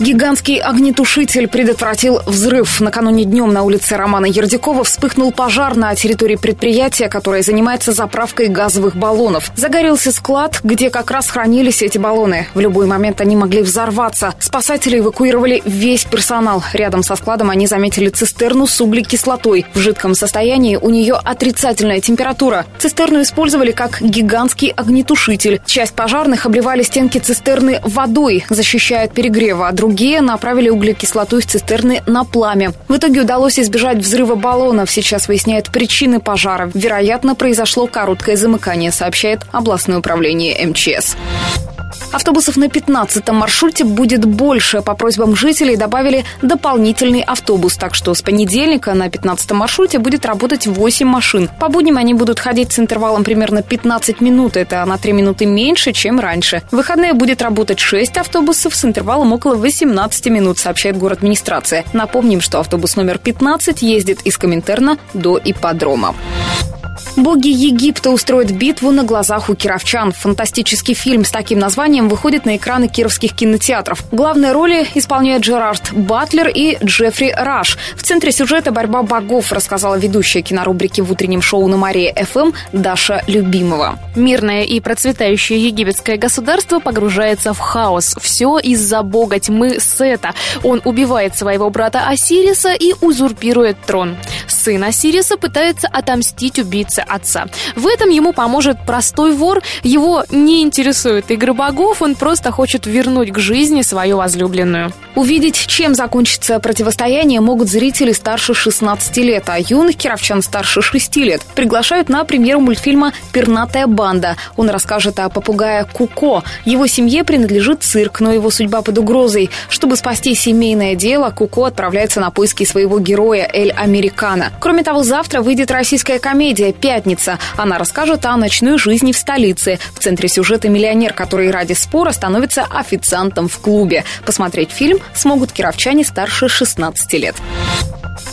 Гигантский огнетушитель предотвратил взрыв. Накануне днем на улице Романа Ердякова вспыхнул пожар на территории предприятия, которое занимается заправкой газовых баллонов. Загорелся склад, где как раз хранились эти баллоны. В любой момент они могли взорваться. Спасатели эвакуировали весь персонал. Рядом со складом они заметили цистерну с углекислотой. В жидком состоянии у нее отрицательная температура. Цистерну использовали как гигантский огнетушитель. Часть пожарных обливали стенки цистерны водой, защищая от перегрева, а другие направили углекислоту из цистерны на пламя. В итоге удалось избежать взрыва баллонов. Сейчас выясняют причины пожара. Вероятно, произошло короткое замыкание, сообщает областное управление МЧС. Автобусов на 15-м маршруте будет больше. По просьбам жителей добавили дополнительный автобус. Так что с понедельника на 15-м маршруте будет работать 8 машин. По будням они будут ходить с интервалом примерно 15 минут. Это на 3 минуты меньше, чем раньше. В выходные будет работать 6 автобусов с интервалом около 18 минут, сообщает город администрация. Напомним, что автобус номер 15 ездит из Коминтерна до ипподрома. Боги Египта устроят битву на глазах у кировчан. Фантастический фильм с таким названием выходит на экраны кировских кинотеатров. Главные роли исполняют Джерард Батлер и Джеффри Раш. В центре сюжета борьба богов, рассказала ведущая кинорубрики в утреннем шоу на Мария ФМ Даша Любимова. Мирное и процветающее египетское государство погружается в хаос. Все из-за бога тьмы Сета. Он убивает своего брата Осириса и узурпирует трон. Сын Осириса пытается отомстить убийце отца. В этом ему поможет простой вор. Его не интересует игры богов, он просто хочет вернуть к жизни свою возлюбленную. Увидеть, чем закончится противостояние, могут зрители старше 16 лет, а юных кировчан старше 6 лет. Приглашают на премьеру мультфильма «Пернатая банда». Он расскажет о попугае Куко. Его семье принадлежит цирк, но его судьба под угрозой. Чтобы спасти семейное дело, Куко отправляется на поиски своего героя Эль Американо. Кроме того, завтра выйдет российская комедия «Пятница». Она расскажет о ночной жизни в столице. В центре сюжета миллионер, который ради спора становится официантом в клубе. Посмотреть фильм смогут кировчане старше 16 лет.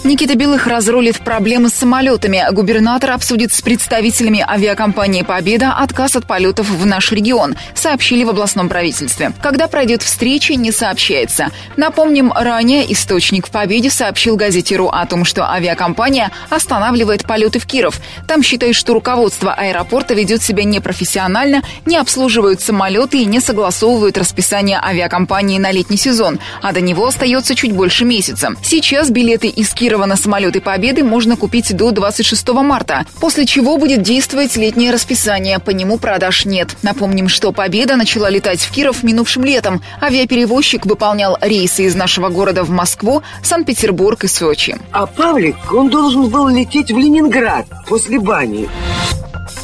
Никита Белых разрулит проблемы с самолетами. Губернатор обсудит с представителями авиакомпании «Победа» отказ от полетов в наш регион, сообщили в областном правительстве. Когда пройдет встреча, не сообщается. Напомним, ранее источник в «Победе» сообщил газете «Ру» о том, что авиакомпания останавливает полеты в Киров. Там считают, что руководство аэропорта ведет себя непрофессионально, не обслуживают самолеты и не согласовывают расписание авиакомпании на летний сезон, а до него остается чуть больше месяца. Сейчас билеты из Кирова Кирова на самолеты Победы можно купить до 26 марта, после чего будет действовать летнее расписание. По нему продаж нет. Напомним, что Победа начала летать в Киров минувшим летом. Авиаперевозчик выполнял рейсы из нашего города в Москву, Санкт-Петербург и Сочи. А Павлик, он должен был лететь в Ленинград после бани.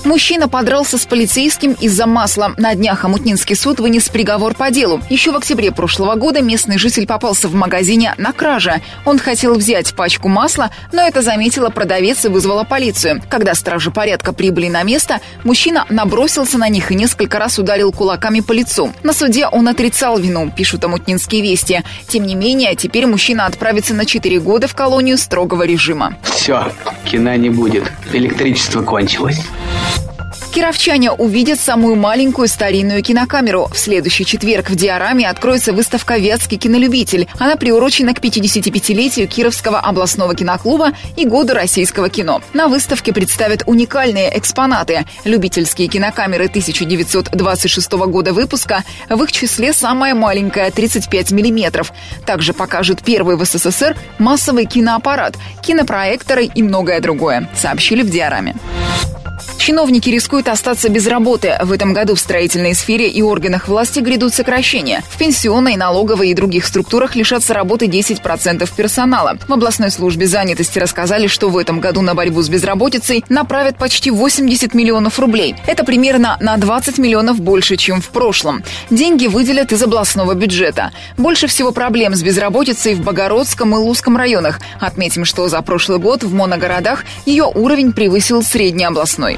Мужчина подрался с полицейским из-за масла. На днях Амутнинский суд вынес приговор по делу. Еще в октябре прошлого года местный житель попался в магазине на краже. Он хотел взять пачку масла, но это заметила продавец и вызвала полицию. Когда стражи порядка прибыли на место, мужчина набросился на них и несколько раз ударил кулаками по лицу. На суде он отрицал вину, пишут Амутнинские вести. Тем не менее, теперь мужчина отправится на 4 года в колонию строгого режима. Все, кино не будет. Электричество кончилось. Кировчане увидят самую маленькую старинную кинокамеру. В следующий четверг в Диораме откроется выставка «Вятский кинолюбитель». Она приурочена к 55-летию Кировского областного киноклуба и году российского кино. На выставке представят уникальные экспонаты. Любительские кинокамеры 1926 года выпуска, в их числе самая маленькая 35 миллиметров. Также покажут первый в СССР массовый киноаппарат, кинопроекторы и многое другое, сообщили в Диораме. Чиновники рискуют остаться без работы. В этом году в строительной сфере и органах власти грядут сокращения. В пенсионной, налоговой и других структурах лишатся работы 10% персонала. В областной службе занятости рассказали, что в этом году на борьбу с безработицей направят почти 80 миллионов рублей. Это примерно на 20 миллионов больше, чем в прошлом. Деньги выделят из областного бюджета. Больше всего проблем с безработицей в Богородском и Лузском районах. Отметим, что за прошлый год в моногородах ее уровень превысил среднеобластной.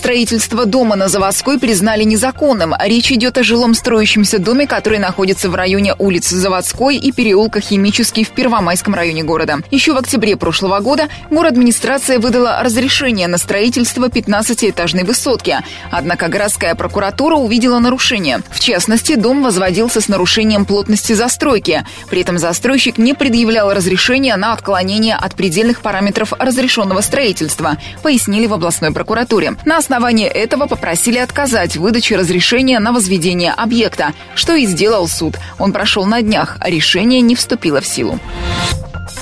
Строительство дома на Заводской признали незаконным. Речь идет о жилом строящемся доме, который находится в районе улиц Заводской и переулка Химический в Первомайском районе города. Еще в октябре прошлого года город администрация выдала разрешение на строительство 15-этажной высотки. Однако городская прокуратура увидела нарушение. В частности, дом возводился с нарушением плотности застройки. При этом застройщик не предъявлял разрешения на отклонение от предельных параметров разрешенного строительства, пояснили в областной прокуратуре. На основании этого попросили отказать в выдаче разрешения на возведение объекта, что и сделал суд. Он прошел на днях, а решение не вступило в силу.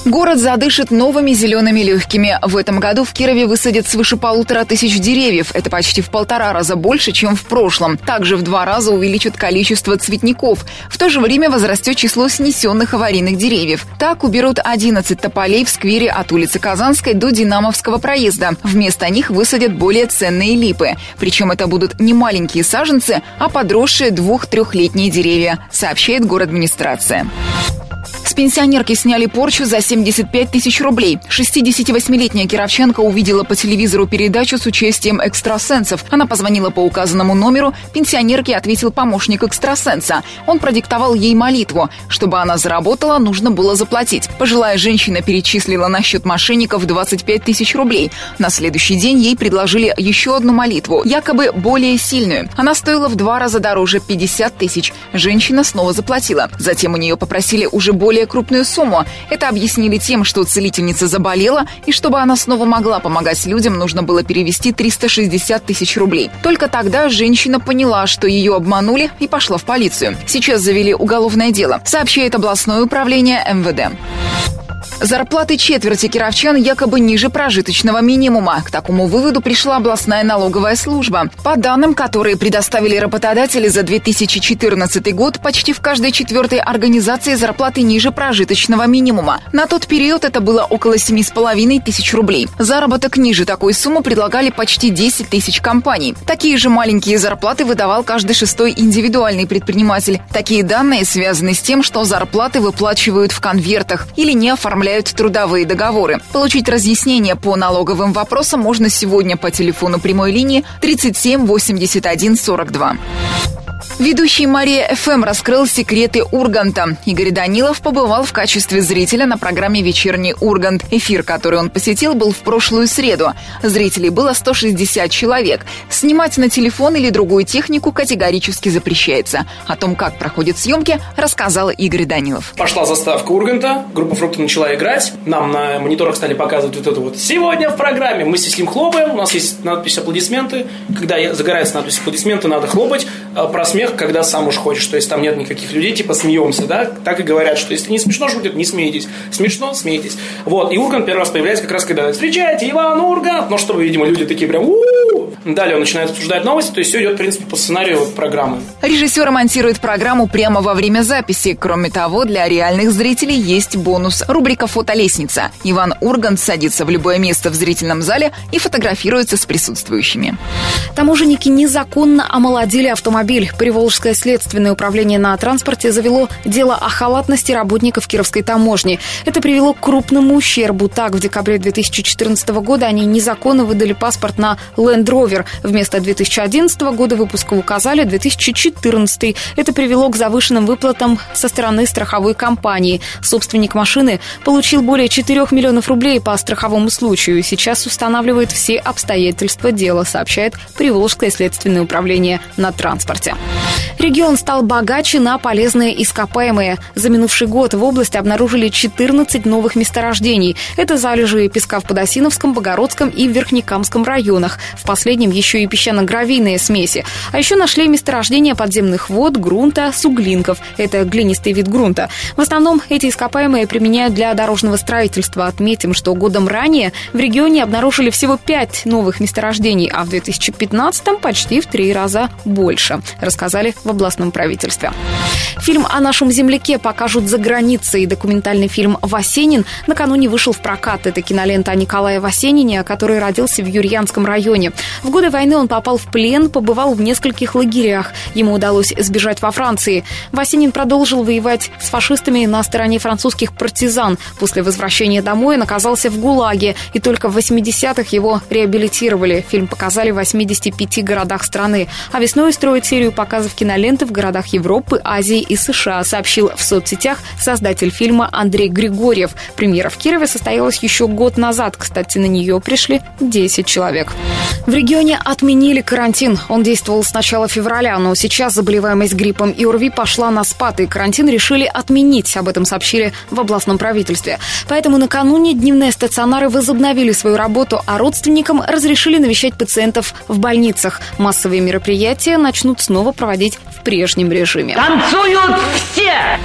Город задышит новыми зелеными легкими. В этом году в Кирове высадят свыше полутора тысяч деревьев. Это почти в полтора раза больше, чем в прошлом. Также в два раза увеличат количество цветников. В то же время возрастет число снесенных аварийных деревьев. Так уберут 11 тополей в сквере от улицы Казанской до Динамовского проезда. Вместо них высадят более ценные липы. Причем это будут не маленькие саженцы, а подросшие двух-трехлетние деревья, сообщает город администрация. Пенсионерки сняли порчу за 75 тысяч рублей. 68-летняя Кировченко увидела по телевизору передачу с участием экстрасенсов. Она позвонила по указанному номеру. Пенсионерке ответил помощник экстрасенса. Он продиктовал ей молитву. Чтобы она заработала, нужно было заплатить. Пожилая женщина перечислила на счет мошенников 25 тысяч рублей. На следующий день ей предложили еще одну молитву, якобы более сильную. Она стоила в два раза дороже 50 тысяч. Женщина снова заплатила. Затем у нее попросили уже более крупную сумму. Это объяснили тем, что целительница заболела, и чтобы она снова могла помогать людям, нужно было перевести 360 тысяч рублей. Только тогда женщина поняла, что ее обманули, и пошла в полицию. Сейчас завели уголовное дело, сообщает областное управление МВД. Зарплаты четверти кировчан якобы ниже прожиточного минимума. К такому выводу пришла областная налоговая служба. По данным, которые предоставили работодатели за 2014 год, почти в каждой четвертой организации зарплаты ниже прожиточного минимума. На тот период это было около 7,5 тысяч рублей. Заработок ниже такой суммы предлагали почти 10 тысяч компаний. Такие же маленькие зарплаты выдавал каждый шестой индивидуальный предприниматель. Такие данные связаны с тем, что зарплаты выплачивают в конвертах или не оформляют оформляют трудовые договоры. Получить разъяснение по налоговым вопросам можно сегодня по телефону прямой линии 37 81 42. Ведущий Мария ФМ раскрыл секреты Урганта. Игорь Данилов побывал в качестве зрителя на программе «Вечерний Ургант». Эфир, который он посетил, был в прошлую среду. Зрителей было 160 человек. Снимать на телефон или другую технику категорически запрещается. О том, как проходят съемки, рассказал Игорь Данилов. Пошла заставка Урганта, группа «Фрукты» начала играть. Нам на мониторах стали показывать вот это вот «Сегодня в программе». Мы с ним хлопаем, у нас есть надпись «Аплодисменты». Когда загорается надпись «Аплодисменты», надо хлопать. А смех когда сам уж хочешь, то есть там нет никаких людей, типа смеемся, да, так и говорят, что если не смешно шутят, не смейтесь, смешно, смейтесь. Вот, и Ургант первый раз появляется как раз, когда встречайте, Иван Ургант, ну, чтобы, видимо, люди такие прям у Далее он начинает обсуждать новости, то есть все идет, в принципе, по сценарию программы. Режиссер монтирует программу прямо во время записи. Кроме того, для реальных зрителей есть бонус. Рубрика «Фотолестница». Иван Ургант садится в любое место в зрительном зале и фотографируется с присутствующими. Таможенники незаконно омолодили автомобиль. Приволжское следственное управление на транспорте завело дело о халатности работников Кировской таможни. Это привело к крупному ущербу. Так, в декабре 2014 года они незаконно выдали паспорт на Land Rover. Вместо 2011 года выпуска указали 2014. Это привело к завышенным выплатам со стороны страховой компании. Собственник машины получил более 4 миллионов рублей по страховому случаю сейчас устанавливает все обстоятельства дела, сообщает Приволжское следственное управление на транспорте. Регион стал богаче на полезные ископаемые. За минувший год в области обнаружили 14 новых месторождений. Это залежи песка в Подосиновском, Богородском и Верхнекамском районах. В последнем еще и песчано-гравийные смеси. А еще нашли месторождения подземных вод, грунта, суглинков. Это глинистый вид грунта. В основном эти ископаемые применяют для дорожного строительства. Отметим, что годом ранее в регионе обнаружили всего 5 новых месторождений, а в 2015 почти в три раза больше рассказали в областном правительстве. Фильм о нашем земляке покажут за границей. Документальный фильм «Васенин» накануне вышел в прокат. Это кинолента о Николае Васенине, который родился в Юрьянском районе. В годы войны он попал в плен, побывал в нескольких лагерях. Ему удалось сбежать во Франции. Васенин продолжил воевать с фашистами на стороне французских партизан. После возвращения домой он оказался в ГУЛАГе, и только в 80-х его реабилитировали. Фильм показали в 85 городах страны. А весной строит серию показов киноленты в городах Европы, Азии и США, сообщил в соцсетях создатель фильма Андрей Григорьев. Премьера в Кирове состоялась еще год назад. Кстати, на нее пришли 10 человек. В регионе отменили карантин. Он действовал с начала февраля, но сейчас заболеваемость гриппом и ОРВИ пошла на спад, и карантин решили отменить. Об этом сообщили в областном правительстве. Поэтому накануне дневные стационары возобновили свою работу, а родственникам разрешили навещать пациентов в больницах. Массовые мероприятия начнут снова проводить в прежнем режиме. Танцуют все!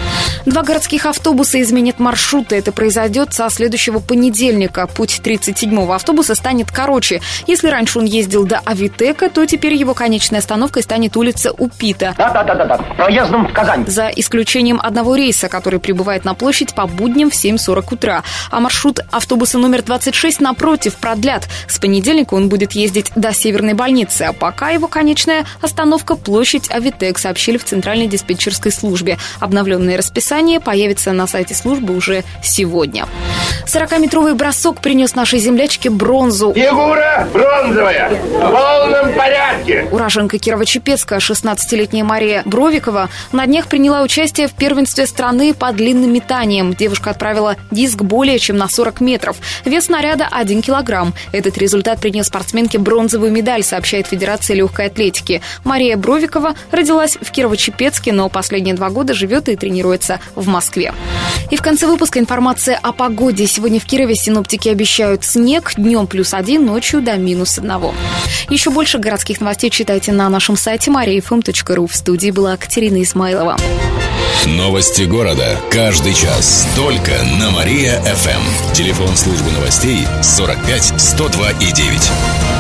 Два городских автобуса изменят маршруты. Это произойдет со следующего понедельника. Путь 37-го автобуса станет короче. Если раньше он ездил до Авитека, то теперь его конечной остановкой станет улица Упита. Да-да-да-да, проездом в Казань. За исключением одного рейса, который прибывает на площадь по будням в 7.40 утра. А маршрут автобуса номер 26 напротив продлят. С понедельника он будет ездить до Северной больницы, а пока его конечная остановка площадь Авитек, сообщили в Центральной диспетчерской службе. Обновленное расписание появится на сайте службы уже сегодня. 40-метровый бросок принес нашей землячке бронзу. Фигура бронзовая, в полном порядке. Уроженка Кирово-Чепецка, 16-летняя Мария Бровикова, на днях приняла участие в первенстве страны по длинным метаниям. Девушка отправила диск более чем на 40 метров. Вес снаряда 1 килограмм. Этот результат принес спортсменке бронзовую медаль, сообщает Федерация легкой атлетики. Мария Бровикова родилась в Кирово-Чепецке, но последние два года живет и тренируется в Москве. И в конце выпуска информация о погоде. Сегодня в Кирове синоптики обещают снег, днем плюс один, ночью до минус одного. Еще больше городских новостей читайте на нашем сайте mariafm.ru. В студии была Катерина Исмайлова. Новости города. Каждый час. Только на Мария-ФМ. Телефон службы новостей 45 102 и 9.